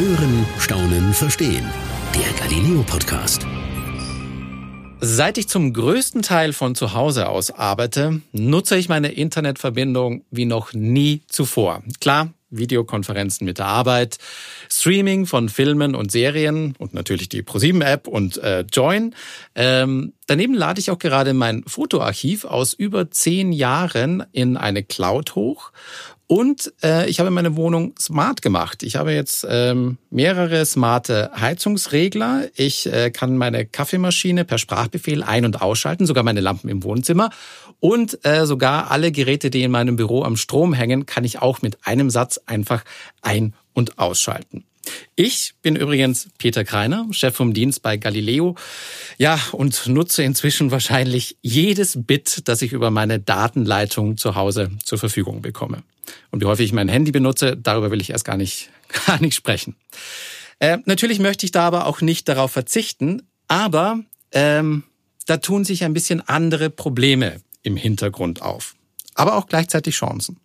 Hören, Staunen, Verstehen. Der Galileo Podcast. Seit ich zum größten Teil von zu Hause aus arbeite, nutze ich meine Internetverbindung wie noch nie zuvor. Klar, Videokonferenzen mit der Arbeit, Streaming von Filmen und Serien und natürlich die ProSieben-App und äh, Join. Ähm, daneben lade ich auch gerade mein Fotoarchiv aus über zehn Jahren in eine Cloud hoch und äh, ich habe meine Wohnung smart gemacht. Ich habe jetzt ähm, mehrere smarte Heizungsregler. Ich äh, kann meine Kaffeemaschine per Sprachbefehl ein- und ausschalten, sogar meine Lampen im Wohnzimmer. Und äh, sogar alle Geräte, die in meinem Büro am Strom hängen, kann ich auch mit einem Satz einfach ein- und ausschalten. Ich bin übrigens Peter Kreiner, Chef vom Dienst bei Galileo. Ja, und nutze inzwischen wahrscheinlich jedes Bit, das ich über meine Datenleitung zu Hause zur Verfügung bekomme. Und wie häufig ich mein Handy benutze, darüber will ich erst gar nicht, gar nicht sprechen. Äh, natürlich möchte ich da aber auch nicht darauf verzichten, aber ähm, da tun sich ein bisschen andere Probleme im Hintergrund auf. Aber auch gleichzeitig Chancen.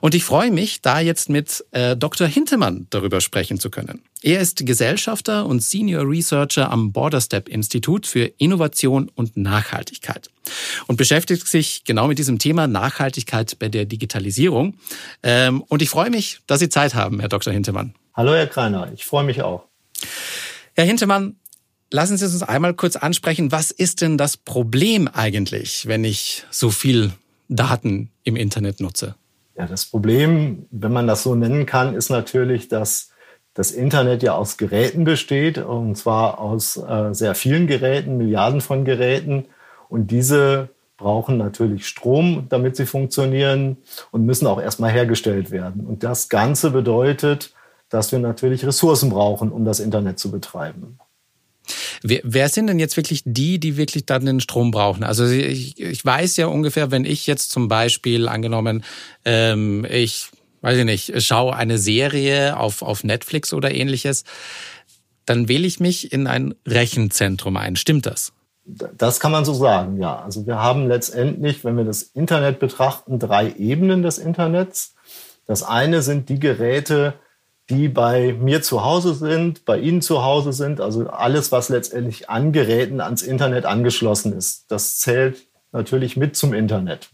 Und ich freue mich, da jetzt mit äh, Dr. Hintemann darüber sprechen zu können. Er ist Gesellschafter und Senior Researcher am Borderstep Institut für Innovation und Nachhaltigkeit und beschäftigt sich genau mit diesem Thema Nachhaltigkeit bei der Digitalisierung. Ähm, und ich freue mich, dass Sie Zeit haben, Herr Dr. Hintemann. Hallo, Herr Kreiner. Ich freue mich auch. Herr Hintemann, lassen Sie uns einmal kurz ansprechen, was ist denn das Problem eigentlich, wenn ich so viel Daten im Internet nutze? Ja, das Problem, wenn man das so nennen kann, ist natürlich, dass das Internet ja aus Geräten besteht, und zwar aus äh, sehr vielen Geräten, Milliarden von Geräten. Und diese brauchen natürlich Strom, damit sie funktionieren und müssen auch erstmal hergestellt werden. Und das Ganze bedeutet, dass wir natürlich Ressourcen brauchen, um das Internet zu betreiben. Wer, wer sind denn jetzt wirklich die, die wirklich dann den Strom brauchen? Also ich, ich weiß ja ungefähr, wenn ich jetzt zum Beispiel angenommen, ähm, ich weiß ich nicht, schaue eine Serie auf, auf Netflix oder ähnliches, dann wähle ich mich in ein Rechenzentrum ein. Stimmt das? Das kann man so sagen, ja. Also wir haben letztendlich, wenn wir das Internet betrachten, drei Ebenen des Internets. Das eine sind die Geräte, die bei mir zu Hause sind, bei Ihnen zu Hause sind, also alles, was letztendlich an Geräten ans Internet angeschlossen ist. Das zählt natürlich mit zum Internet.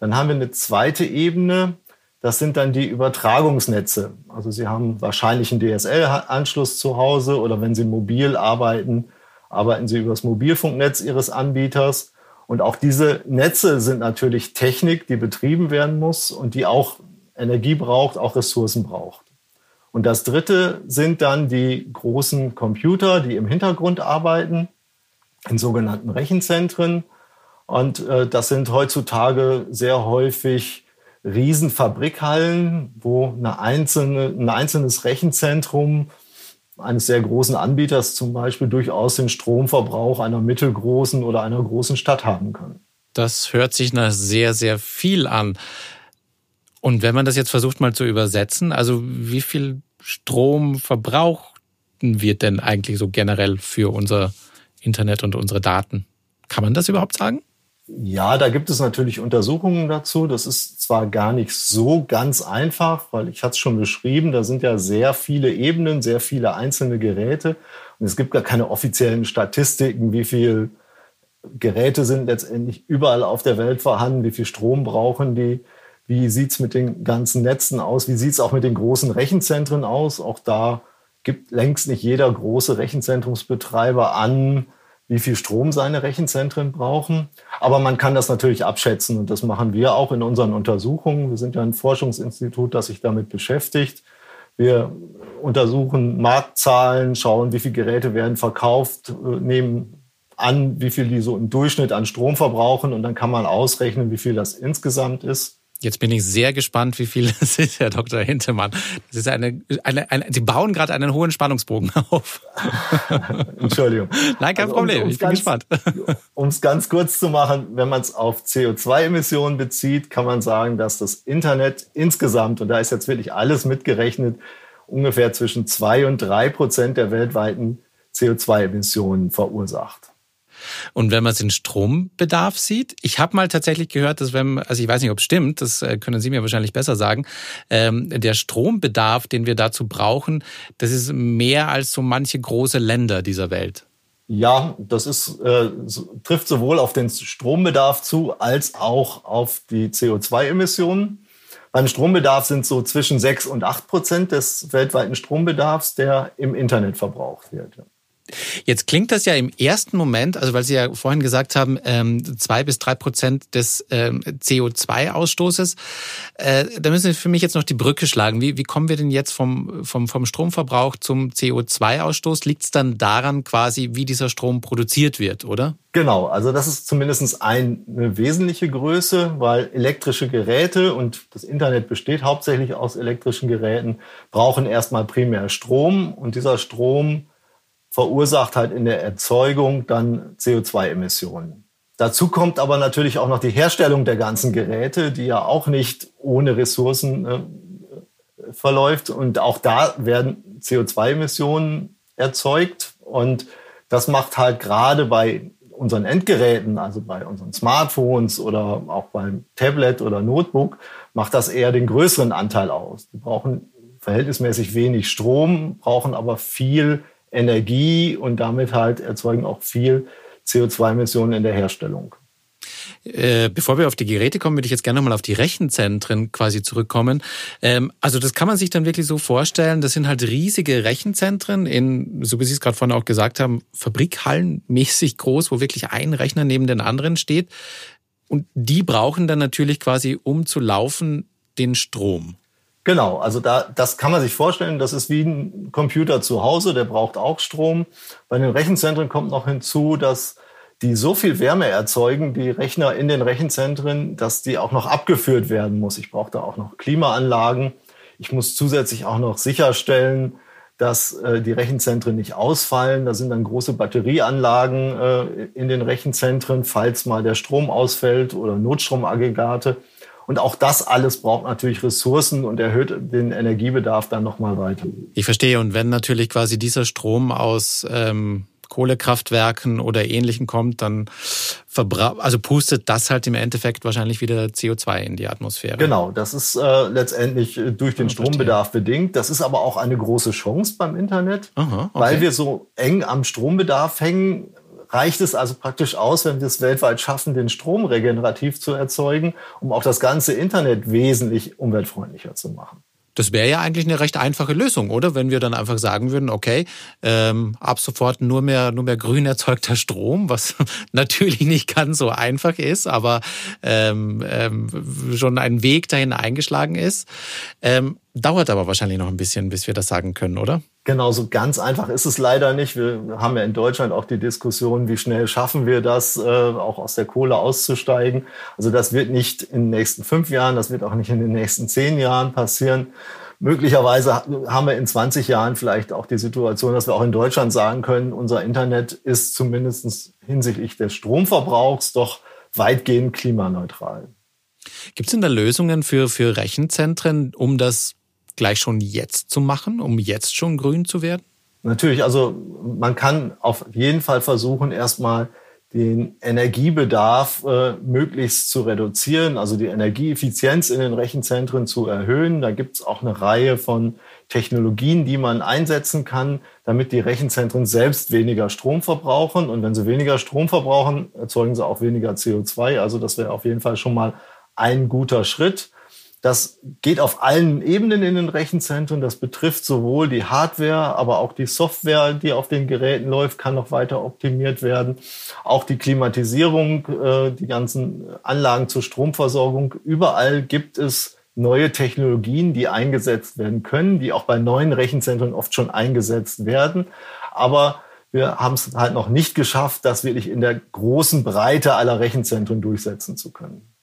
Dann haben wir eine zweite Ebene, das sind dann die Übertragungsnetze. Also Sie haben wahrscheinlich einen DSL-Anschluss zu Hause oder wenn Sie mobil arbeiten, arbeiten Sie über das Mobilfunknetz Ihres Anbieters. Und auch diese Netze sind natürlich Technik, die betrieben werden muss und die auch Energie braucht, auch Ressourcen braucht. Und das Dritte sind dann die großen Computer, die im Hintergrund arbeiten, in sogenannten Rechenzentren. Und äh, das sind heutzutage sehr häufig Riesenfabrikhallen, wo eine einzelne, ein einzelnes Rechenzentrum eines sehr großen Anbieters zum Beispiel durchaus den Stromverbrauch einer mittelgroßen oder einer großen Stadt haben kann. Das hört sich nach sehr, sehr viel an. Und wenn man das jetzt versucht mal zu übersetzen, also wie viel Strom verbrauchen wir denn eigentlich so generell für unser Internet und unsere Daten? Kann man das überhaupt sagen? Ja, da gibt es natürlich Untersuchungen dazu. Das ist zwar gar nicht so ganz einfach, weil ich hatte es schon beschrieben, da sind ja sehr viele Ebenen, sehr viele einzelne Geräte. Und es gibt gar keine offiziellen Statistiken, wie viel Geräte sind letztendlich überall auf der Welt vorhanden, wie viel Strom brauchen die. Wie sieht's mit den ganzen Netzen aus? Wie sieht's auch mit den großen Rechenzentren aus? Auch da gibt längst nicht jeder große Rechenzentrumsbetreiber an, wie viel Strom seine Rechenzentren brauchen. Aber man kann das natürlich abschätzen und das machen wir auch in unseren Untersuchungen. Wir sind ja ein Forschungsinstitut, das sich damit beschäftigt. Wir untersuchen Marktzahlen, schauen, wie viele Geräte werden verkauft, nehmen an, wie viel die so im Durchschnitt an Strom verbrauchen und dann kann man ausrechnen, wie viel das insgesamt ist. Jetzt bin ich sehr gespannt, wie viel es ist, Herr Dr. Hintemann. Das ist eine, eine, eine Sie bauen gerade einen hohen Spannungsbogen auf. Entschuldigung. Nein, kein also, Problem. Um, ich bin ganz, gespannt. Um es ganz kurz zu machen, wenn man es auf CO2-Emissionen bezieht, kann man sagen, dass das Internet insgesamt, und da ist jetzt wirklich alles mitgerechnet, ungefähr zwischen zwei und drei Prozent der weltweiten CO2-Emissionen verursacht. Und wenn man in Strombedarf sieht, ich habe mal tatsächlich gehört, dass wenn, also ich weiß nicht, ob es stimmt, das äh, können Sie mir wahrscheinlich besser sagen, ähm, der Strombedarf, den wir dazu brauchen, das ist mehr als so manche große Länder dieser Welt. Ja, das ist, äh, trifft sowohl auf den Strombedarf zu als auch auf die CO2-Emissionen. Beim Strombedarf sind so zwischen 6 und 8 Prozent des weltweiten Strombedarfs, der im Internet verbraucht wird. Jetzt klingt das ja im ersten Moment, also weil Sie ja vorhin gesagt haben, ähm, zwei bis drei Prozent des ähm, CO2-Ausstoßes. Äh, da müssen Sie für mich jetzt noch die Brücke schlagen. Wie, wie kommen wir denn jetzt vom, vom, vom Stromverbrauch zum CO2-Ausstoß? Liegt es dann daran quasi, wie dieser Strom produziert wird, oder? Genau, also das ist zumindest eine wesentliche Größe, weil elektrische Geräte und das Internet besteht hauptsächlich aus elektrischen Geräten, brauchen erstmal primär Strom und dieser Strom verursacht halt in der Erzeugung dann CO2-Emissionen. Dazu kommt aber natürlich auch noch die Herstellung der ganzen Geräte, die ja auch nicht ohne Ressourcen äh, verläuft. Und auch da werden CO2-Emissionen erzeugt. Und das macht halt gerade bei unseren Endgeräten, also bei unseren Smartphones oder auch beim Tablet oder Notebook, macht das eher den größeren Anteil aus. Die brauchen verhältnismäßig wenig Strom, brauchen aber viel Energie und damit halt erzeugen auch viel CO2-Emissionen in der Herstellung. Äh, bevor wir auf die Geräte kommen, würde ich jetzt gerne nochmal auf die Rechenzentren quasi zurückkommen. Ähm, also das kann man sich dann wirklich so vorstellen, das sind halt riesige Rechenzentren in, so wie Sie es gerade vorhin auch gesagt haben, Fabrikhallenmäßig groß, wo wirklich ein Rechner neben den anderen steht. Und die brauchen dann natürlich quasi, um zu laufen, den Strom. Genau, also da, das kann man sich vorstellen, das ist wie ein Computer zu Hause, der braucht auch Strom. Bei den Rechenzentren kommt noch hinzu, dass die so viel Wärme erzeugen, die Rechner in den Rechenzentren, dass die auch noch abgeführt werden muss. Ich brauche da auch noch Klimaanlagen. Ich muss zusätzlich auch noch sicherstellen, dass äh, die Rechenzentren nicht ausfallen. Da sind dann große Batterieanlagen äh, in den Rechenzentren, falls mal der Strom ausfällt oder Notstromaggregate. Und auch das alles braucht natürlich Ressourcen und erhöht den Energiebedarf dann nochmal weiter. Ich verstehe. Und wenn natürlich quasi dieser Strom aus ähm, Kohlekraftwerken oder Ähnlichen kommt, dann also pustet das halt im Endeffekt wahrscheinlich wieder CO2 in die Atmosphäre. Genau, das ist äh, letztendlich äh, durch den Strombedarf bedingt. Das ist aber auch eine große Chance beim Internet, Aha, okay. weil wir so eng am Strombedarf hängen reicht es also praktisch aus, wenn wir es weltweit schaffen, den Strom regenerativ zu erzeugen, um auch das ganze Internet wesentlich umweltfreundlicher zu machen. Das wäre ja eigentlich eine recht einfache Lösung, oder? Wenn wir dann einfach sagen würden, okay, ähm, ab sofort nur mehr, nur mehr grün erzeugter Strom, was natürlich nicht ganz so einfach ist, aber ähm, ähm, schon ein Weg dahin eingeschlagen ist. Ähm, dauert aber wahrscheinlich noch ein bisschen, bis wir das sagen können, oder? Genau, so ganz einfach ist es leider nicht. Wir haben ja in Deutschland auch die Diskussion, wie schnell schaffen wir das, äh, auch aus der Kohle auszusteigen. Also das wird nicht in den nächsten fünf Jahren, das wird auch nicht in den nächsten zehn Jahren passieren. Möglicherweise haben wir in 20 Jahren vielleicht auch die Situation, dass wir auch in Deutschland sagen können, unser Internet ist zumindest hinsichtlich des Stromverbrauchs doch weitgehend klimaneutral. Gibt es denn da Lösungen für, für Rechenzentren, um das gleich schon jetzt zu machen, um jetzt schon grün zu werden? Natürlich, also man kann auf jeden Fall versuchen, erstmal den Energiebedarf äh, möglichst zu reduzieren, also die Energieeffizienz in den Rechenzentren zu erhöhen. Da gibt es auch eine Reihe von Technologien, die man einsetzen kann, damit die Rechenzentren selbst weniger Strom verbrauchen. Und wenn sie weniger Strom verbrauchen, erzeugen sie auch weniger CO2. Also das wäre auf jeden Fall schon mal ein guter Schritt. Das geht auf allen Ebenen in den Rechenzentren. Das betrifft sowohl die Hardware, aber auch die Software, die auf den Geräten läuft, kann noch weiter optimiert werden. Auch die Klimatisierung, äh, die ganzen Anlagen zur Stromversorgung. Überall gibt es neue Technologien, die eingesetzt werden können, die auch bei neuen Rechenzentren oft schon eingesetzt werden. Aber wir haben es halt noch nicht geschafft, das wirklich in der großen Breite aller Rechenzentren durchsetzen zu können.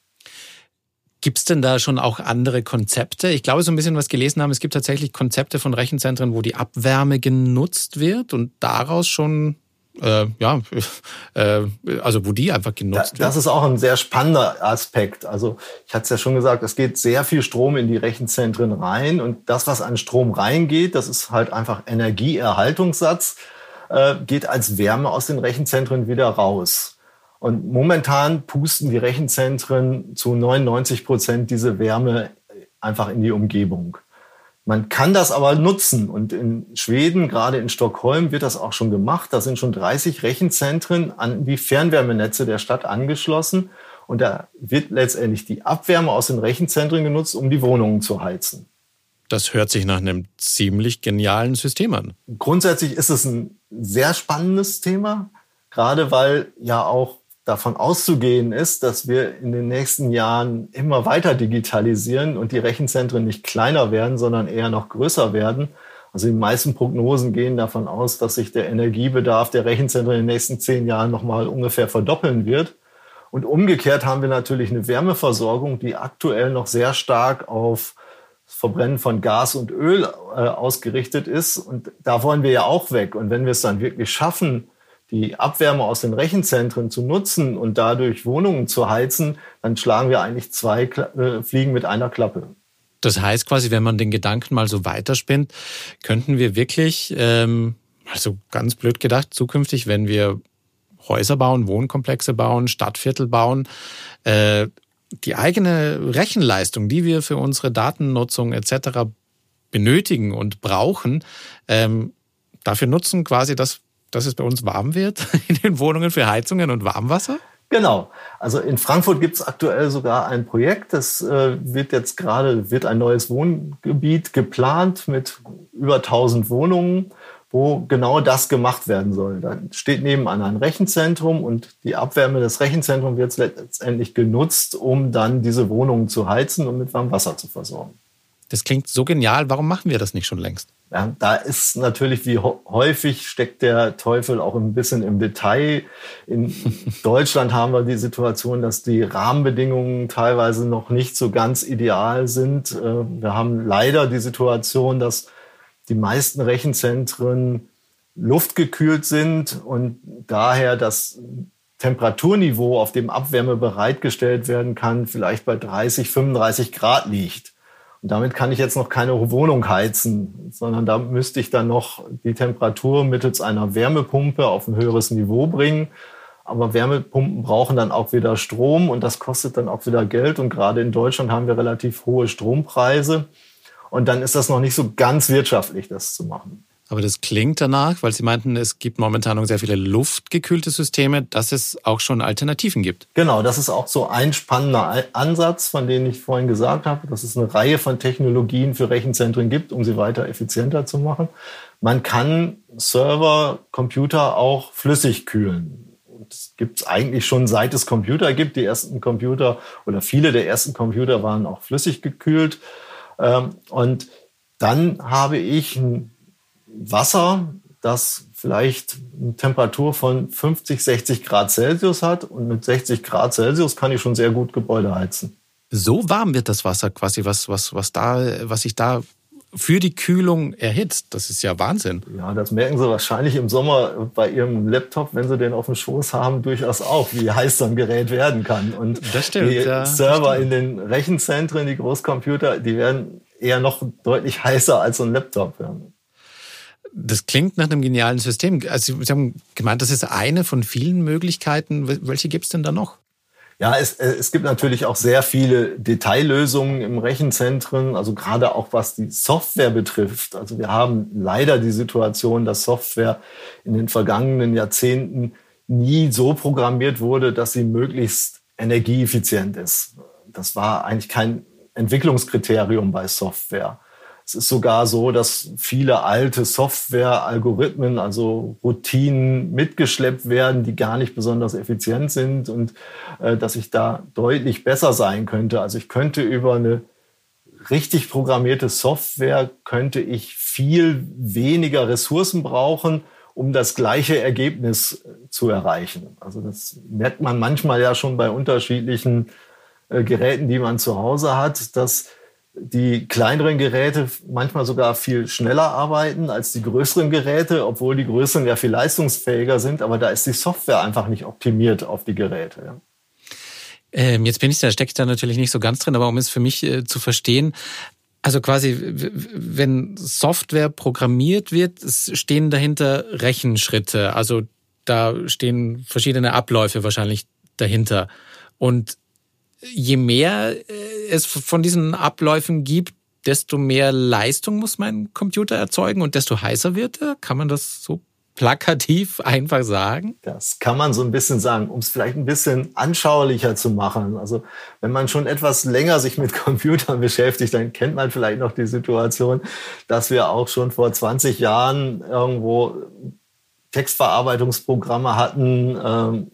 Gibt es denn da schon auch andere Konzepte? Ich glaube, so ein bisschen was gelesen haben, es gibt tatsächlich Konzepte von Rechenzentren, wo die Abwärme genutzt wird und daraus schon äh, ja, äh, also wo die einfach genutzt wird. Das ist auch ein sehr spannender Aspekt. Also ich hatte es ja schon gesagt, es geht sehr viel Strom in die Rechenzentren rein und das, was an Strom reingeht, das ist halt einfach Energieerhaltungssatz. äh, geht als Wärme aus den Rechenzentren wieder raus. Und momentan pusten die Rechenzentren zu 99 Prozent diese Wärme einfach in die Umgebung. Man kann das aber nutzen und in Schweden, gerade in Stockholm, wird das auch schon gemacht. Da sind schon 30 Rechenzentren an die Fernwärmenetze der Stadt angeschlossen und da wird letztendlich die Abwärme aus den Rechenzentren genutzt, um die Wohnungen zu heizen. Das hört sich nach einem ziemlich genialen System an. Grundsätzlich ist es ein sehr spannendes Thema, gerade weil ja auch davon auszugehen ist, dass wir in den nächsten Jahren immer weiter digitalisieren und die Rechenzentren nicht kleiner werden, sondern eher noch größer werden. Also die meisten Prognosen gehen davon aus, dass sich der Energiebedarf der Rechenzentren in den nächsten zehn Jahren nochmal ungefähr verdoppeln wird. Und umgekehrt haben wir natürlich eine Wärmeversorgung, die aktuell noch sehr stark auf das Verbrennen von Gas und Öl äh, ausgerichtet ist. Und da wollen wir ja auch weg. Und wenn wir es dann wirklich schaffen, die Abwärme aus den Rechenzentren zu nutzen und dadurch Wohnungen zu heizen, dann schlagen wir eigentlich zwei äh, Fliegen mit einer Klappe. Das heißt quasi, wenn man den Gedanken mal so weiterspinnt, könnten wir wirklich, ähm, also ganz blöd gedacht, zukünftig, wenn wir Häuser bauen, Wohnkomplexe bauen, Stadtviertel bauen, äh, die eigene Rechenleistung, die wir für unsere Datennutzung etc. benötigen und brauchen, ähm, dafür nutzen quasi das, dass es bei uns warm wird in den Wohnungen für Heizungen und Warmwasser? Genau. Also in Frankfurt gibt es aktuell sogar ein Projekt. Das äh, wird jetzt gerade wird ein neues Wohngebiet geplant mit über 1000 Wohnungen, wo genau das gemacht werden soll. Da steht nebenan ein Rechenzentrum und die Abwärme des Rechenzentrums wird letztendlich genutzt, um dann diese Wohnungen zu heizen und mit warmem Wasser zu versorgen. Das klingt so genial. Warum machen wir das nicht schon längst? Ja, da ist natürlich wie häufig steckt der Teufel auch ein bisschen im Detail. In Deutschland haben wir die Situation, dass die Rahmenbedingungen teilweise noch nicht so ganz ideal sind. Äh, wir haben leider die Situation, dass die meisten Rechenzentren luftgekühlt sind und daher das Temperaturniveau, auf dem Abwärme bereitgestellt werden kann, vielleicht bei 30, 35 Grad liegt. Und damit kann ich jetzt noch keine Wohnung heizen, sondern da müsste ich dann noch die Temperatur mittels einer Wärmepumpe auf ein höheres Niveau bringen. Aber Wärmepumpen brauchen dann auch wieder Strom und das kostet dann auch wieder Geld. Und gerade in Deutschland haben wir relativ hohe Strompreise. Und dann ist das noch nicht so ganz wirtschaftlich, das zu machen. Aber das klingt danach, weil Sie meinten, es gibt momentan noch sehr viele luftgekühlte Systeme, dass es auch schon Alternativen gibt. Genau, das ist auch so ein spannender Ansatz, von dem ich vorhin gesagt habe, dass es eine Reihe von Technologien für Rechenzentren gibt, um sie weiter effizienter zu machen. Man kann Server, Computer auch flüssig kühlen. Das gibt es eigentlich schon seit es Computer gibt. Die ersten Computer oder viele der ersten Computer waren auch flüssig gekühlt. Ähm, und dann habe ich ein Wasser, das vielleicht eine Temperatur von 50, 60 Grad Celsius hat. Und mit 60 Grad Celsius kann ich schon sehr gut Gebäude heizen. So warm wird das Wasser quasi, was, was, was, da, was sich da für die Kühlung erhitzt. Das ist ja Wahnsinn. Ja, das merken Sie wahrscheinlich im Sommer bei Ihrem Laptop, wenn Sie den auf dem Schoß haben, durchaus auch, wie heiß so ein Gerät werden kann. Und stimmt, die ja, Server in den Rechenzentren, die Großcomputer, die werden eher noch deutlich heißer als so ein Laptop. Ja. Das klingt nach einem genialen System. Also Sie haben gemeint, das ist eine von vielen Möglichkeiten. Welche gibt es denn da noch? Ja, es, äh, es gibt natürlich auch sehr viele Detaillösungen im Rechenzentren, also gerade auch was die Software betrifft. Also wir haben leider die Situation, dass Software in den vergangenen Jahrzehnten nie so programmiert wurde, dass sie möglichst energieeffizient ist. Das war eigentlich kein Entwicklungskriterium bei Software. Es ist sogar so, dass viele alte Software-Algorithmen, also Routinen mitgeschleppt werden, die gar nicht besonders effizient sind und äh, dass ich da deutlich besser sein könnte. Also ich könnte über eine richtig programmierte Software könnte ich viel weniger Ressourcen brauchen, um das gleiche Ergebnis äh, zu erreichen. Also das merkt man manchmal ja schon bei unterschiedlichen äh, Geräten, die man zu Hause hat, dass die kleineren Geräte manchmal sogar viel schneller arbeiten als die größeren Geräte, obwohl die größeren ja viel leistungsfähiger sind, aber da ist die Software einfach nicht optimiert auf die Geräte. Ähm, jetzt bin ich da, stecke ich da natürlich nicht so ganz drin, aber um es für mich äh, zu verstehen, Also quasi, wenn Software programmiert wird, stehen dahinter Rechenschritte. Also da stehen verschiedene Abläufe wahrscheinlich dahinter. Und je mehr äh, es von diesen Abläufen gibt, desto mehr Leistung muss mein Computer erzeugen und desto heißer wird er. Kann man das so plakativ einfach sagen? Das kann man so ein bisschen sagen, um es vielleicht ein bisschen anschaulicher zu machen. Also wenn man schon etwas länger sich mit Computern beschäftigt, dann kennt man vielleicht noch die Situation, dass wir auch schon vor 20 Jahren irgendwo Textverarbeitungsprogramme hatten, ähm,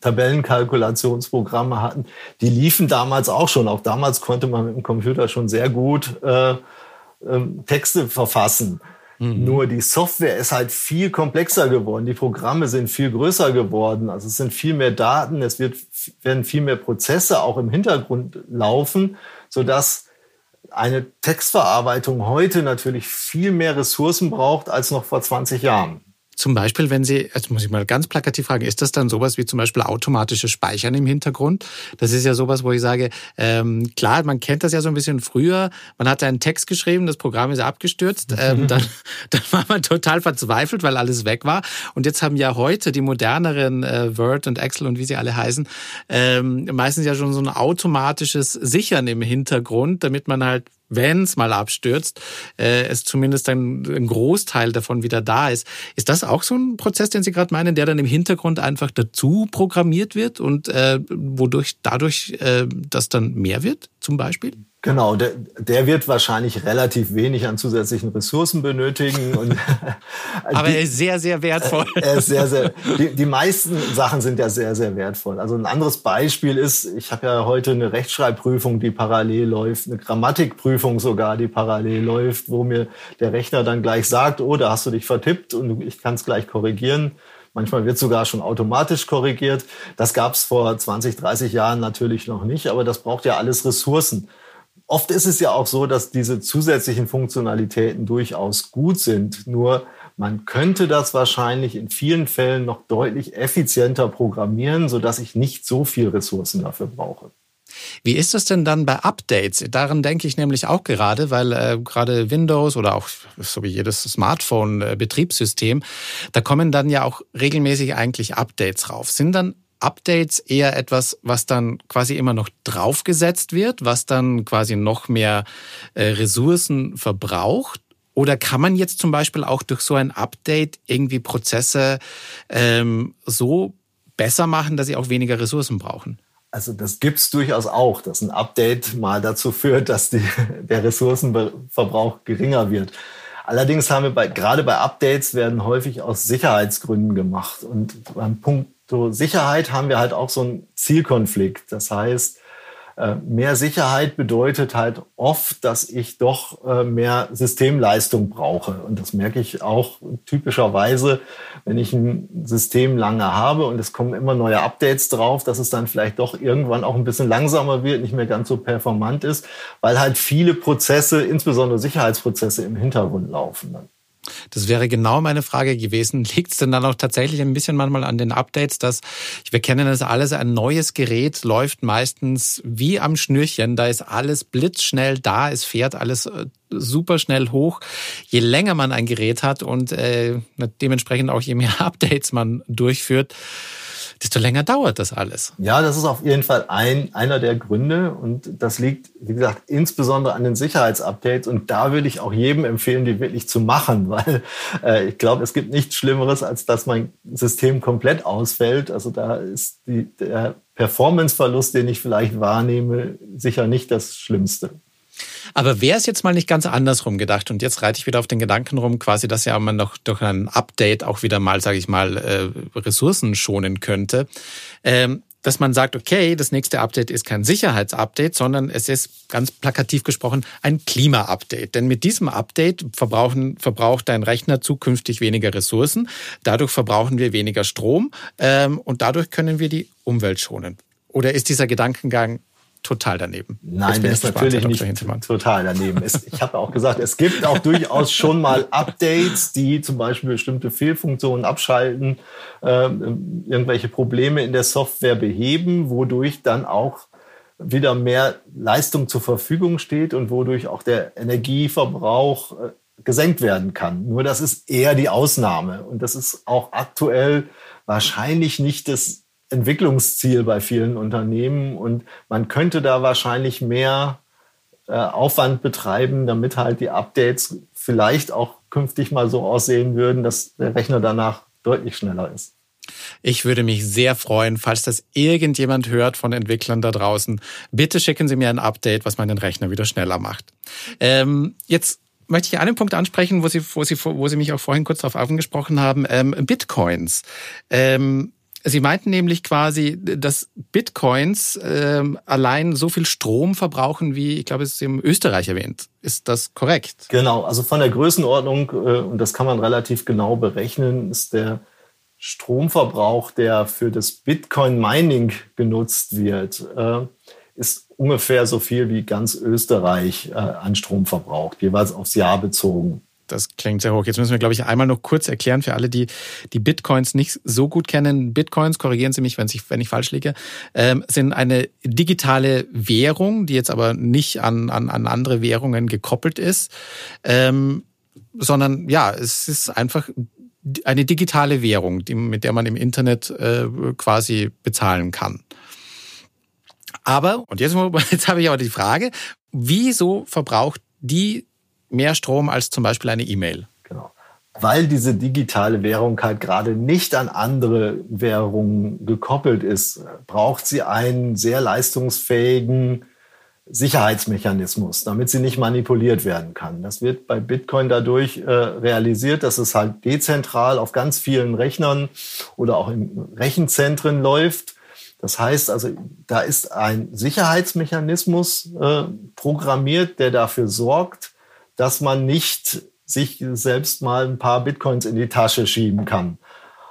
Tabellenkalkulationsprogramme hatten, die liefen damals auch schon. Auch damals konnte man mit dem Computer schon sehr gut äh, äh, Texte verfassen. Mhm. Nur die Software ist halt viel komplexer geworden. Die Programme sind viel größer geworden. Also es sind viel mehr Daten. Es wird, werden viel mehr Prozesse auch im Hintergrund laufen, sodass eine Textverarbeitung heute natürlich viel mehr Ressourcen braucht als noch vor 20 Jahren. Zum Beispiel, wenn Sie, jetzt muss ich mal ganz plakativ fragen, ist das dann sowas wie zum Beispiel automatisches Speichern im Hintergrund? Das ist ja sowas, wo ich sage, ähm, klar, man kennt das ja so ein bisschen früher. Man hat einen Text geschrieben, das Programm ist abgestürzt, ähm, dann, dann war man total verzweifelt, weil alles weg war. Und jetzt haben ja heute die moderneren äh, Word und Excel und wie sie alle heißen, ähm, meistens ja schon so ein automatisches Sichern im Hintergrund, damit man halt wenn es mal abstürzt, äh, es zumindest ein, ein Großteil davon wieder da ist. Ist das auch so ein Prozess, den Sie gerade meinen, der dann im Hintergrund einfach dazu programmiert wird und äh, wodurch dadurch äh, das dann mehr wird, zum Beispiel? Genau, der, der wird wahrscheinlich relativ wenig an zusätzlichen Ressourcen benötigen. Und Aber die, er ist sehr, sehr wertvoll. Er ist sehr, sehr, die, die meisten Sachen sind ja sehr, sehr wertvoll. Also ein anderes Beispiel ist, ich habe ja heute eine Rechtschreibprüfung, die parallel läuft, eine Grammatikprüfung sogar, die parallel läuft, wo mir der Rechner dann gleich sagt, oh, da hast du dich vertippt und ich kann es gleich korrigieren. Manchmal wird sogar schon automatisch korrigiert. Das gab es vor 20, 30 Jahren natürlich noch nicht, aber das braucht ja alles Ressourcen. Oft ist es ja auch so, dass diese zusätzlichen Funktionalitäten durchaus gut sind. Nur man könnte das wahrscheinlich in vielen Fällen noch deutlich effizienter programmieren, sodass ich nicht so viel Ressourcen dafür brauche. Wie ist das denn dann bei Updates? Daran denke ich nämlich auch gerade, weil äh, gerade Windows oder auch so wie jedes Smartphone-Betriebssystem, äh, da kommen dann ja auch regelmäßig eigentlich Updates rauf. Sind dann Updates eher etwas, was dann quasi immer noch draufgesetzt wird, was dann quasi noch mehr äh, Ressourcen verbraucht? Oder kann man jetzt zum Beispiel auch durch so ein Update irgendwie Prozesse ähm, so besser machen, dass sie auch weniger Ressourcen brauchen? Also das gibt's durchaus auch, dass ein Update mal dazu führt, dass die, der Ressourcenverbrauch geringer wird. Allerdings haben wir bei, gerade bei Updates werden häufig aus Sicherheitsgründen gemacht. Und beim Punkt so Sicherheit haben wir halt auch so einen Zielkonflikt. Das heißt, äh, mehr Sicherheit bedeutet halt oft, dass ich doch äh, mehr Systemleistung brauche. Und das merke ich auch typischerweise, wenn ich ein System lange habe und es kommen immer neue Updates drauf, dass es dann vielleicht doch irgendwann auch ein bisschen langsamer wird, nicht mehr ganz so performant ist, weil halt viele Prozesse, insbesondere Sicherheitsprozesse im Hintergrund laufen. Das wäre genau meine Frage gewesen. Liegt es denn dann auch tatsächlich ein bisschen manchmal an den Updates, dass wir kennen das alles, ein neues Gerät läuft meistens wie am Schnürchen. Da ist alles blitzschnell da, es fährt alles äh, super schnell hoch. Je länger man ein Gerät hat und äh, dementsprechend auch je mehr Updates man durchführt, desto länger dauert das alles. Ja, das ist auf jeden Fall ein, einer der Gründe. Und das liegt, wie gesagt, insbesondere an den Sicherheitsupdates. Und da würde ich auch jedem empfehlen, die wirklich zu machen, weil äh, ich glaube, es gibt nichts Schlimmeres, als dass mein System komplett ausfällt. Also da ist die, der Performanceverlust, den ich vielleicht wahrnehme, sicher nicht das Schlimmste. Aber wäre es jetzt mal nicht ganz andersrum gedacht und jetzt reite ich wieder auf den Gedanken rum, quasi, dass ja man noch durch ein Update auch wieder mal, sage ich mal, äh, Ressourcen schonen könnte. Ähm, dass man sagt, okay, das nächste Update ist kein Sicherheitsupdate, sondern es ist ganz plakativ gesprochen ein Klima-Update. Denn mit diesem Update verbrauchen, verbraucht dein Rechner zukünftig weniger Ressourcen. Dadurch verbrauchen wir weniger Strom ähm, und dadurch können wir die Umwelt schonen. Oder ist dieser Gedankengang total daneben. Nein, der ist natürlich nicht total daneben. Es, ich habe auch gesagt, es gibt auch durchaus schon mal Updates, die zum Beispiel bestimmte Fehlfunktionen abschalten, äh, irgendwelche Probleme in der Software beheben, wodurch dann auch wieder mehr Leistung zur Verfügung steht und wodurch auch der Energieverbrauch äh, gesenkt werden kann. Nur das ist eher die Ausnahme. Und das ist auch aktuell wahrscheinlich nicht das Entwicklungsziel bei vielen Unternehmen. Und man könnte da wahrscheinlich mehr äh, Aufwand betreiben, damit halt die Updates vielleicht auch künftig mal so aussehen würden, dass der Rechner danach deutlich schneller ist. Ich würde mich sehr freuen, falls das irgendjemand hört von Entwicklern da draußen. Bitte schicken Sie mir ein Update, was meinen Rechner wieder schneller macht. Ähm, jetzt möchte ich einen Punkt ansprechen, wo Sie, wo Sie, wo Sie mich auch vorhin kurz darauf angesprochen haben. Ähm, Bitcoins. Ähm, Sie meinten nämlich quasi, dass Bitcoins ähm, allein so viel Strom verbrauchen, wie ich glaube, es ist im Österreich erwähnt. Ist das korrekt? Genau, also von der Größenordnung, äh, und das kann man relativ genau berechnen, ist der Stromverbrauch, der für das Bitcoin-Mining genutzt wird, äh, ist ungefähr so viel wie ganz Österreich äh, an Strom verbraucht, jeweils aufs Jahr bezogen. Das klingt sehr hoch. Jetzt müssen wir, glaube ich, einmal noch kurz erklären für alle, die die Bitcoins nicht so gut kennen. Bitcoins, korrigieren Sie mich, wenn ich, wenn ich falsch liege, ähm, sind eine digitale Währung, die jetzt aber nicht an, an, an andere Währungen gekoppelt ist, ähm, sondern ja, es ist einfach eine digitale Währung, die, mit der man im Internet äh, quasi bezahlen kann. Aber, und jetzt, jetzt habe ich aber die Frage, wieso verbraucht die mehr Strom als zum Beispiel eine E-Mail? Genau. Weil diese digitale Währung halt gerade nicht an andere Währungen gekoppelt ist, braucht sie einen sehr leistungsfähigen Sicherheitsmechanismus, damit sie nicht manipuliert werden kann. Das wird bei Bitcoin dadurch äh, realisiert, dass es halt dezentral auf ganz vielen Rechnern oder auch in Rechenzentren läuft. Das heißt also, da ist ein Sicherheitsmechanismus äh, programmiert, der dafür sorgt, dass man nicht sich selbst mal ein paar Bitcoins in die Tasche schieben kann.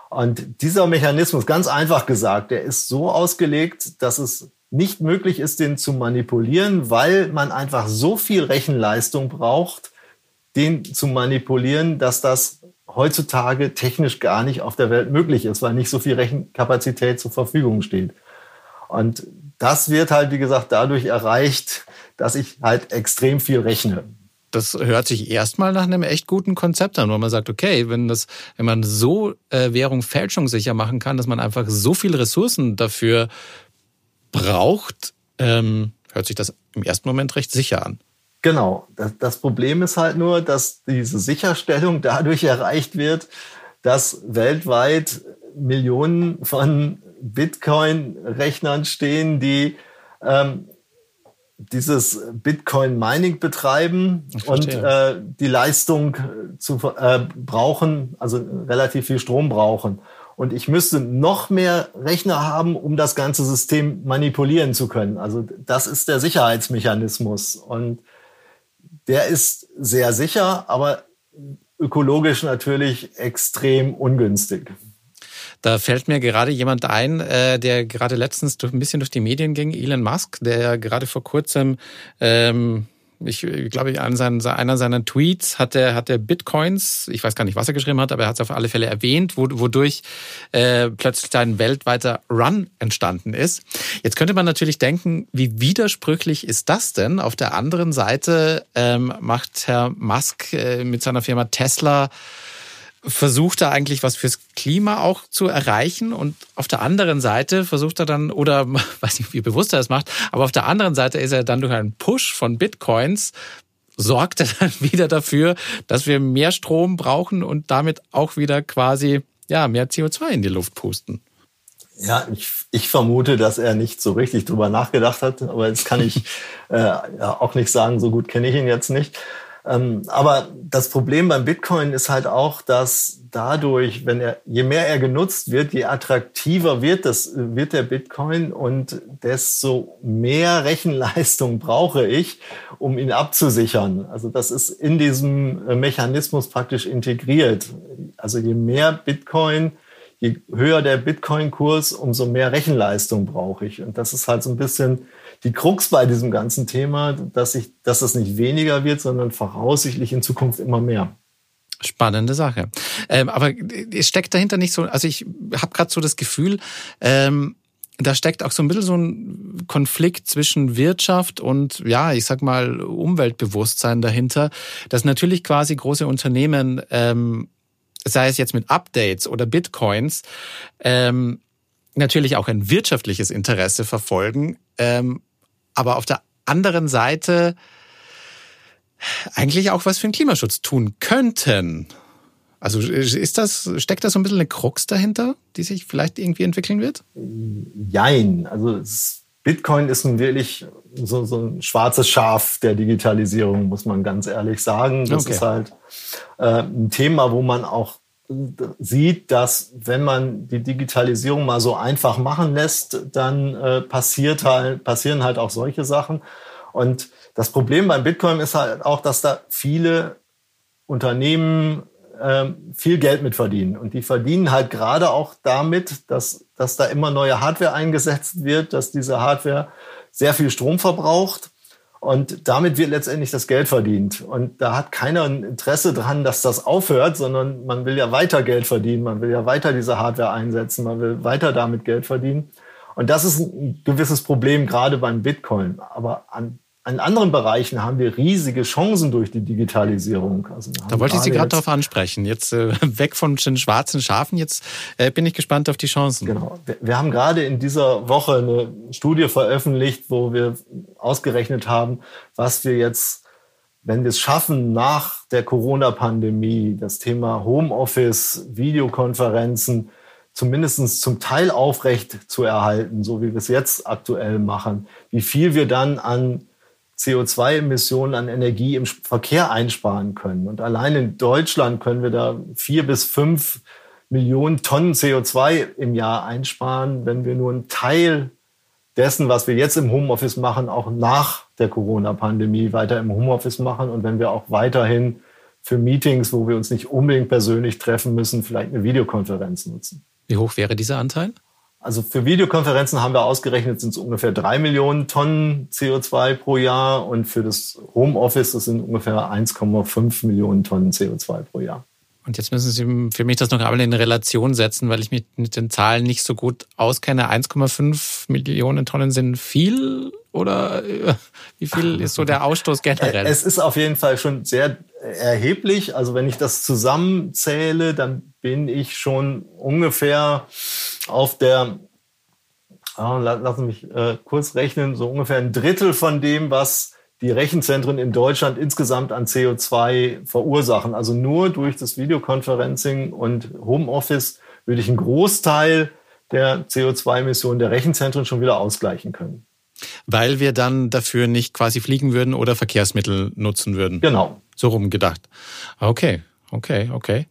Und dieser Mechanismus, ganz einfach gesagt, der ist so ausgelegt, dass es nicht möglich ist, den zu manipulieren, weil man einfach so viel Rechenleistung braucht, den zu manipulieren, dass das heutzutage technisch gar nicht auf der Welt möglich ist, weil nicht so viel Rechenkapazität zur Verfügung steht. Und das wird halt, wie gesagt, dadurch erreicht, dass ich halt extrem viel rechne. Das hört sich erstmal nach einem echt guten Konzept an, wo man sagt, okay, wenn das, wenn man so äh, Währung fälschungssicher machen kann, dass man einfach so viele Ressourcen dafür braucht, ähm, hört sich das im ersten Moment recht sicher an. Genau. Das, das Problem ist halt nur, dass diese Sicherstellung dadurch erreicht wird, dass weltweit Millionen von Bitcoin-Rechnern stehen, die ähm, dieses Bitcoin-Mining betreiben und äh, die Leistung zu äh, brauchen, also relativ viel Strom brauchen. Und ich müsste noch mehr Rechner haben, um das ganze System manipulieren zu können. Also das ist der Sicherheitsmechanismus. Und der ist sehr sicher, aber ökologisch natürlich extrem ungünstig. Da fällt mir gerade jemand ein, äh, der gerade letztens ein bisschen durch die Medien ging, Elon Musk, der gerade vor kurzem ähm, ich glaube, ich, an seinen, einer seiner Tweets hat er, hat er Bitcoins, ich weiß gar nicht, was er geschrieben hat, aber er hat es auf alle Fälle erwähnt, wodurch äh, plötzlich ein weltweiter Run entstanden ist. Jetzt könnte man natürlich denken, wie widersprüchlich ist das denn? Auf der anderen Seite ähm, macht Herr Musk äh, mit seiner Firma Tesla versucht er eigentlich was fürs Klima auch zu erreichen und auf der anderen Seite versucht er dann, oder weiß nicht, wie bewusst er es macht, aber auf der anderen Seite ist er dann durch einen Push von Bitcoins, sorgt er dann wieder dafür, dass wir mehr Strom brauchen und damit auch wieder quasi ja, mehr CO2 in die Luft pusten. Ja, ich, ich vermute, dass er nicht so richtig drüber nachgedacht hat, aber jetzt kann ich äh, ja, auch nicht sagen, so gut kenne ich ihn jetzt nicht. Ähm, aber das Problem beim Bitcoin ist halt auch, dass dadurch, wenn er, je mehr er genutzt wird, je attraktiver wird das, wird der Bitcoin und desto mehr Rechenleistung brauche ich, um ihn abzusichern. Also das ist in diesem Mechanismus praktisch integriert. Also je mehr Bitcoin, je höher der Bitcoin-Kurs, umso mehr Rechenleistung brauche ich. Und das ist halt so ein bisschen die Krux bei diesem ganzen Thema, dass, ich, dass es nicht weniger wird, sondern voraussichtlich in Zukunft immer mehr. Spannende Sache. Ähm, aber es steckt dahinter nicht so, also ich habe gerade so das Gefühl, ähm, da steckt auch so ein bisschen so ein Konflikt zwischen Wirtschaft und, ja, ich sag mal, Umweltbewusstsein dahinter, dass natürlich quasi große Unternehmen, ähm, sei es jetzt mit Updates oder Bitcoins, ähm, natürlich auch ein wirtschaftliches Interesse verfolgen, ähm, aber auf der anderen Seite eigentlich auch was für den Klimaschutz tun könnten. Also ist das, steckt da so ein bisschen eine Krux dahinter, die sich vielleicht irgendwie entwickeln wird? Jein. Also Bitcoin ist nun wirklich so, so ein schwarzes Schaf der Digitalisierung, muss man ganz ehrlich sagen. Das okay. ist halt äh, ein Thema, wo man auch sieht, dass wenn man die Digitalisierung mal so einfach machen lässt, dann äh, passiert halt, passieren halt auch solche Sachen. Und das Problem beim Bitcoin ist halt auch, dass da viele Unternehmen ähm, viel Geld mit verdienen. Und die verdienen halt gerade auch damit, dass, dass da immer neue Hardware eingesetzt wird, dass diese Hardware sehr viel Strom verbraucht. Und damit wird letztendlich das Geld verdient. Und da hat keiner ein Interesse dran, dass das aufhört, sondern man will ja weiter Geld verdienen, man will ja weiter diese Hardware einsetzen, man will weiter damit Geld verdienen. Und das ist ein gewisses Problem, gerade beim Bitcoin. Aber an in anderen Bereichen haben wir riesige Chancen durch die Digitalisierung. Also da wollte ich Sie gerade darauf ansprechen. Jetzt äh, weg von den schwarzen Schafen. Jetzt äh, bin ich gespannt auf die Chancen. Genau. Wir, wir, haben gerade in dieser Woche eine Studie veröffentlicht, wo wir ausgerechnet haben, was wir jetzt, wenn wir es schaffen, nach der Corona-Pandemie, das Thema Homeoffice, Videokonferenzen, zumindest zum Teil aufrecht zu erhalten, so wie wir es jetzt aktuell machen, wie viel wir dann an CO2-Emissionen an Energie im Verkehr einsparen können. Und allein in Deutschland können wir da vier bis fünf Millionen Tonnen CO2 im Jahr einsparen, wenn wir nur einen Teil dessen, was wir jetzt im Homeoffice machen, auch nach der Corona-Pandemie weiter im Homeoffice machen und wenn wir auch weiterhin für Meetings, wo wir uns nicht unbedingt persönlich treffen müssen, vielleicht eine Videokonferenz nutzen. Wie hoch wäre dieser Anteil? Also für Videokonferenzen haben wir ausgerechnet, sind es ungefähr drei Millionen Tonnen CO2 pro Jahr und für das Homeoffice das sind ungefähr 1,5 Millionen Tonnen CO2 pro Jahr. Und jetzt müssen Sie für mich das noch einmal in Relation setzen, weil ich mich mit den Zahlen nicht so gut auskenne. 1,5 Millionen Tonnen sind viel oder äh, wie viel ist so der Ausstoß generell? Es ist auf jeden Fall schon sehr erheblich. Also wenn ich das zusammenzähle, dann bin ich schon ungefähr auf der, ah, lassen mich äh, kurz rechnen, so ungefähr ein Drittel von dem, was die Rechenzentren in Deutschland insgesamt an CO2 verursachen. Also nur durch das Videoconferencing und Homeoffice würde ich einen Großteil der CO2-Emissionen der Rechenzentren schon wieder ausgleichen können. Weil wir dann dafür nicht quasi fliegen würden oder Verkehrsmittel nutzen würden. Genau. So rum gedacht. Okay, okay, okay.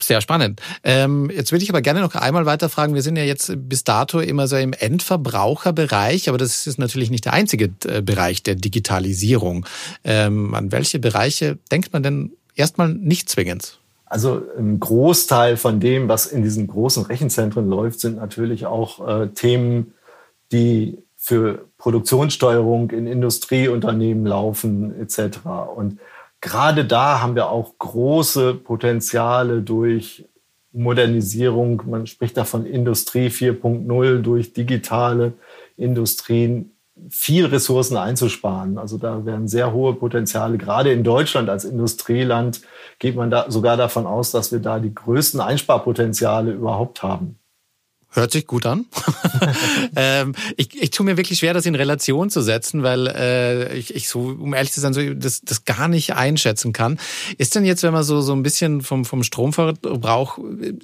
Sehr spannend. Ähm, jetzt würde ich aber gerne noch einmal weiterfragen. Wir sind ja jetzt bis dato immer so im Endverbraucherbereich, aber das ist natürlich nicht der einzige äh, Bereich der Digitalisierung. Ähm, an welche Bereiche denkt man denn erstmal nicht zwingend? Also ein Großteil von dem, was in diesen großen Rechenzentren läuft, sind natürlich auch äh, Themen, die für Produktionssteuerung in Industrieunternehmen laufen etc. Und gerade da haben wir auch große Potenziale durch Modernisierung. Man spricht da von Industrie 4.0 durch digitale Industrien viel Ressourcen einzusparen. Also da werden sehr hohe Potenziale. Gerade in Deutschland als Industrieland geht man da sogar davon aus, dass wir da die größten Einsparpotenziale überhaupt haben. Hört sich gut an. ähm, ich, ich tue mir wirklich schwer, das in Relation zu setzen, weil äh, ich, ich so, um ehrlich zu sein, so das, das gar nicht einschätzen kann. Ist denn jetzt, wenn man so, so ein bisschen vom, vom Stromverbrauch äh,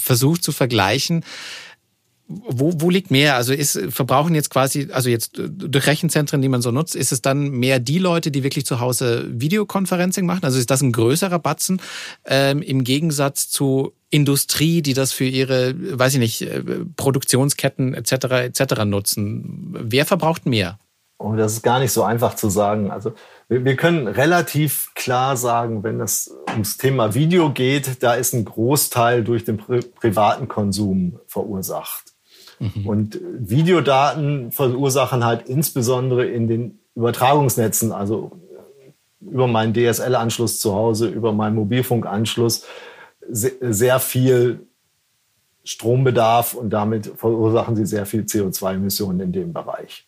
versucht zu vergleichen, wo, wo liegt mehr? Also ist, verbrauchen jetzt quasi, also jetzt durch Rechenzentren, die man so nutzt, ist es dann mehr die Leute, die wirklich zu Hause Videoconferencing machen? Also ist das ein größerer Batzen ähm, im Gegensatz zu Industrie, die das für ihre, weiß ich nicht, äh, Produktionsketten etc. etc. nutzen? Wer verbraucht mehr? Und oh, das ist gar nicht so einfach zu sagen. Also wir, wir können relativ klar sagen, wenn es ums Thema Video geht, da ist ein Großteil durch den pri privaten Konsum verursacht. Mhm. Und Videodaten verursachen halt insbesondere in den Übertragungsnetzen, also über meinen DSL-Anschluss zu Hause, über meinen Mobilfunkanschluss, sehr viel Strombedarf und damit verursachen sie sehr viel CO2-Emissionen in dem Bereich.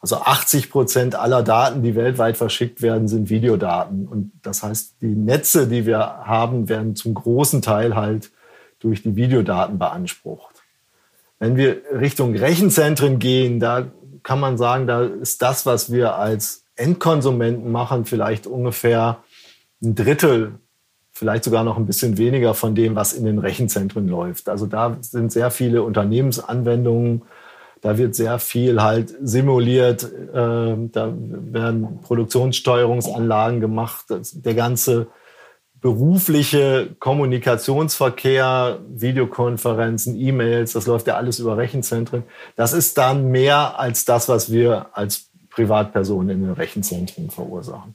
Also 80 Prozent aller Daten, die weltweit verschickt werden, sind Videodaten. Und das heißt, die Netze, die wir haben, werden zum großen Teil halt durch die Videodaten beansprucht. Wenn wir Richtung Rechenzentren gehen, da kann man sagen, da ist das, was wir als Endkonsumenten machen, vielleicht ungefähr ein Drittel, vielleicht sogar noch ein bisschen weniger von dem, was in den Rechenzentren läuft. Also da sind sehr viele Unternehmensanwendungen, da wird sehr viel halt simuliert, äh, da werden Produktionssteuerungsanlagen gemacht, der ganze berufliche Kommunikationsverkehr, Videokonferenzen, E-Mails, das läuft ja alles über Rechenzentren. Das ist dann mehr als das, was wir als Privatpersonen in den Rechenzentren verursachen.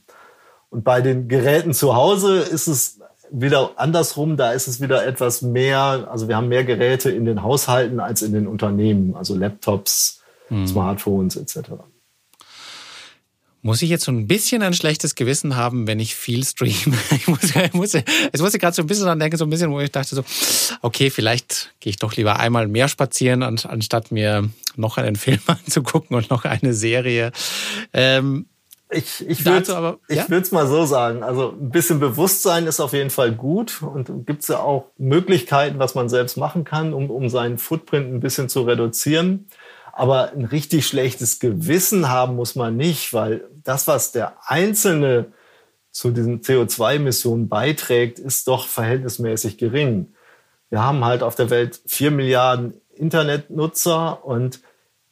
Und bei den Geräten zu Hause ist es wieder andersrum, da ist es wieder etwas mehr, also wir haben mehr Geräte in den Haushalten als in den Unternehmen, also Laptops, hm. Smartphones etc. Muss ich jetzt so ein bisschen ein schlechtes Gewissen haben, wenn ich viel streame? Ich muss, ich muss, jetzt muss ich gerade so ein bisschen dran denken, so ein bisschen, wo ich dachte so, okay, vielleicht gehe ich doch lieber einmal mehr spazieren, anstatt mir noch einen Film anzugucken und noch eine Serie. Ähm, ich, ich würde es ja? mal so sagen. Also ein bisschen Bewusstsein ist auf jeden Fall gut und gibt es ja auch Möglichkeiten, was man selbst machen kann, um, um seinen Footprint ein bisschen zu reduzieren. Aber ein richtig schlechtes Gewissen haben muss man nicht, weil das, was der Einzelne zu diesen CO2-Emissionen beiträgt, ist doch verhältnismäßig gering. Wir haben halt auf der Welt vier Milliarden Internetnutzer und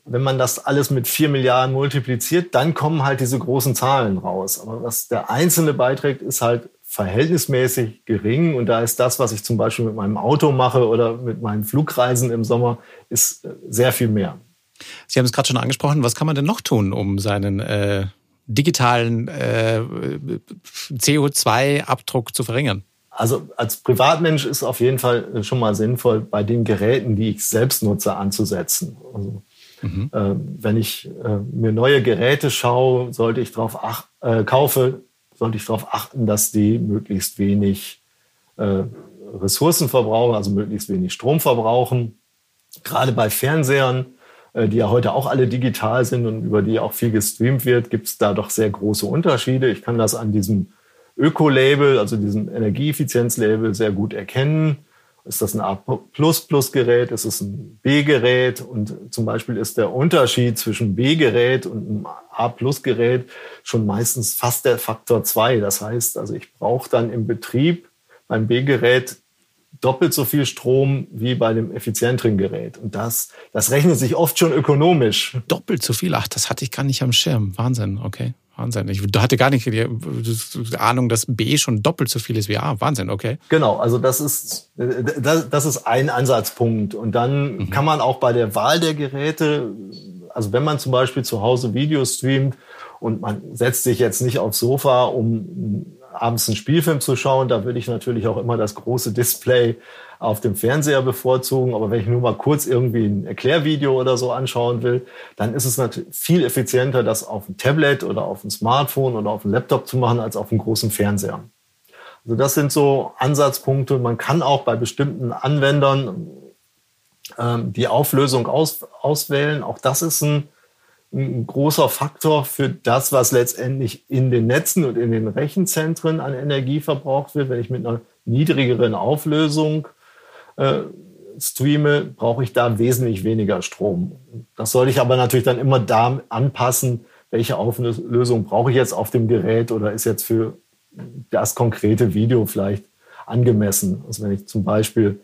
wenn man das alles mit vier Milliarden multipliziert, dann kommen halt diese großen Zahlen raus. Aber was der Einzelne beiträgt, ist halt verhältnismäßig gering. Und da ist das, was ich zum Beispiel mit meinem Auto mache oder mit meinen Flugreisen im Sommer, ist äh, sehr viel mehr. Sie haben es gerade schon angesprochen. Was kann man denn noch tun, um seinen äh, digitalen äh, CO2-Abdruck zu verringern? Also als Privatmensch ist auf jeden Fall schon mal sinnvoll, bei den Geräten, die ich selbst nutze, anzusetzen. Also Mhm. Äh, wenn ich äh, mir neue Geräte schaue, sollte ich darauf äh, kaufe, sollte ich darauf achten, dass die möglichst wenig äh, Ressourcen verbrauchen, also möglichst wenig Strom verbrauchen. Gerade bei Fernsehern, die ja heute auch alle digital sind und über die auch viel gestreamt wird, gibt es da doch sehr große Unterschiede. Ich kann das an diesem Öko-Label, also diesem Energieeffizienz-Label sehr gut erkennen. Ist das ein A-Gerät? Ist es ein B-Gerät? Und zum Beispiel ist der Unterschied zwischen B-Gerät und einem A-Gerät schon meistens fast der Faktor zwei. Das heißt, also ich brauche dann im Betrieb beim B-Gerät doppelt so viel Strom wie bei dem effizienteren Gerät. Und das, das rechnet sich oft schon ökonomisch. Doppelt so viel? Ach, das hatte ich gar nicht am Schirm. Wahnsinn, okay. Wahnsinn. Ich hatte gar nicht die Ahnung, dass B schon doppelt so viel ist wie A. Wahnsinn, okay. Genau, also das ist, das, ist ein Ansatzpunkt. Und dann mhm. kann man auch bei der Wahl der Geräte, also wenn man zum Beispiel zu Hause Videos streamt und man setzt sich jetzt nicht aufs Sofa, um abends einen Spielfilm zu schauen, da würde ich natürlich auch immer das große Display auf dem Fernseher bevorzugen. Aber wenn ich nur mal kurz irgendwie ein Erklärvideo oder so anschauen will, dann ist es natürlich viel effizienter, das auf dem Tablet oder auf dem Smartphone oder auf dem Laptop zu machen, als auf einem großen Fernseher. Also das sind so Ansatzpunkte. Man kann auch bei bestimmten Anwendern ähm, die Auflösung aus, auswählen. Auch das ist ein, ein großer Faktor für das, was letztendlich in den Netzen und in den Rechenzentren an Energie verbraucht wird. Wenn ich mit einer niedrigeren Auflösung äh, streame, brauche ich da wesentlich weniger Strom. Das sollte ich aber natürlich dann immer da anpassen, welche Auflösung brauche ich jetzt auf dem Gerät oder ist jetzt für das konkrete Video vielleicht angemessen. Also wenn ich zum Beispiel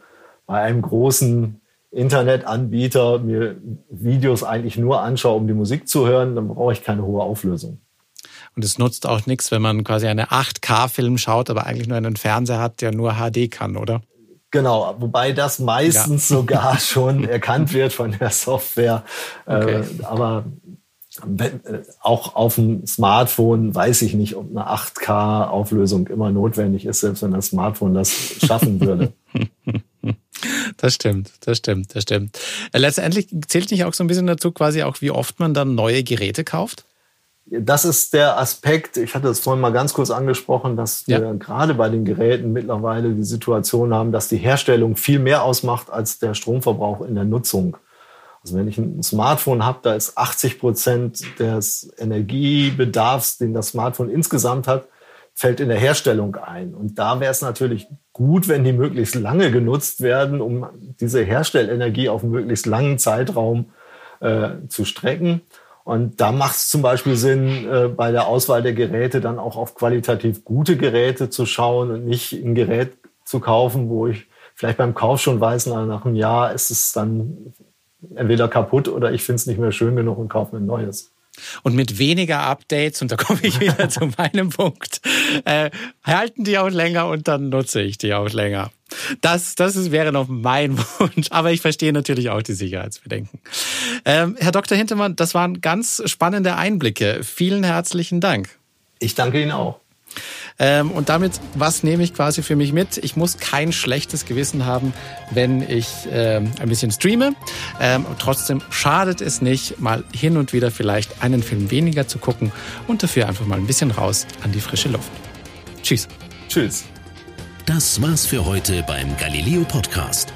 bei einem großen Internetanbieter mir Videos eigentlich nur anschaue, um die Musik zu hören, dann brauche ich keine hohe Auflösung. Und es nutzt auch nichts, wenn man quasi eine 8K-Film schaut, aber eigentlich nur einen Fernseher hat, der nur HD kann, oder? Genau, wobei das meistens ja. sogar schon erkannt wird von der Software. Äh, okay. Äh, aber auch auf dem Smartphone weiß ich nicht, ob eine 8K-Auflösung immer notwendig ist, selbst wenn das Smartphone das schaffen würde. Das stimmt, das stimmt, das stimmt. Äh, letztendlich zählt nicht auch so ein bisschen dazu quasi auch, wie oft man dann neue Geräte kauft? Das ist der Aspekt, ich hatte es vorhin mal ganz kurz angesprochen, dass ja. wir gerade bei den Geräten mittlerweile die Situation haben, dass die Herstellung viel mehr ausmacht als der Stromverbrauch in der Nutzung. Also wenn ich ein Smartphone habe, da ist 80 Prozent des Energiebedarfs, den das Smartphone insgesamt hat, fällt in der Herstellung ein. Und da wäre es natürlich gut, wenn die möglichst lange genutzt werden, um diese Herstellenergie auf einen möglichst langen Zeitraum äh, zu strecken. Und da macht es zum Beispiel Sinn, äh, bei der Auswahl der Geräte dann auch auf qualitativ gute Geräte zu schauen und nicht ein Gerät zu kaufen, wo ich vielleicht beim Kauf schon weiß, nach einem Jahr ist es dann entweder kaputt oder ich finde es nicht mehr schön genug und kaufe mir ein neues. Und mit weniger Updates, und da komme ich wieder zu meinem Punkt, äh, halten die auch länger und dann nutze ich die auch länger. Das, das wäre noch mein Wunsch, aber ich verstehe natürlich auch die Sicherheitsbedenken. Ähm, Herr Dr. Hintermann, das waren ganz spannende Einblicke. Vielen herzlichen Dank. Ich danke Ihnen auch. Ähm, und damit, was nehme ich quasi für mich mit? Ich muss kein schlechtes Gewissen haben, wenn ich ähm, ein bisschen streame. Ähm, trotzdem schadet es nicht, mal hin und wieder vielleicht einen Film weniger zu gucken und dafür einfach mal ein bisschen raus an die frische Luft. Tschüss. Tschüss. Das war's für heute beim Galileo Podcast.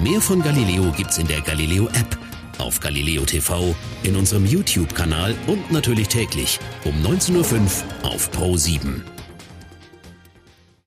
Mehr von Galileo gibt's in der Galileo App, auf Galileo TV, in unserem YouTube-Kanal und natürlich täglich um 19.05 Uhr auf Pro 7.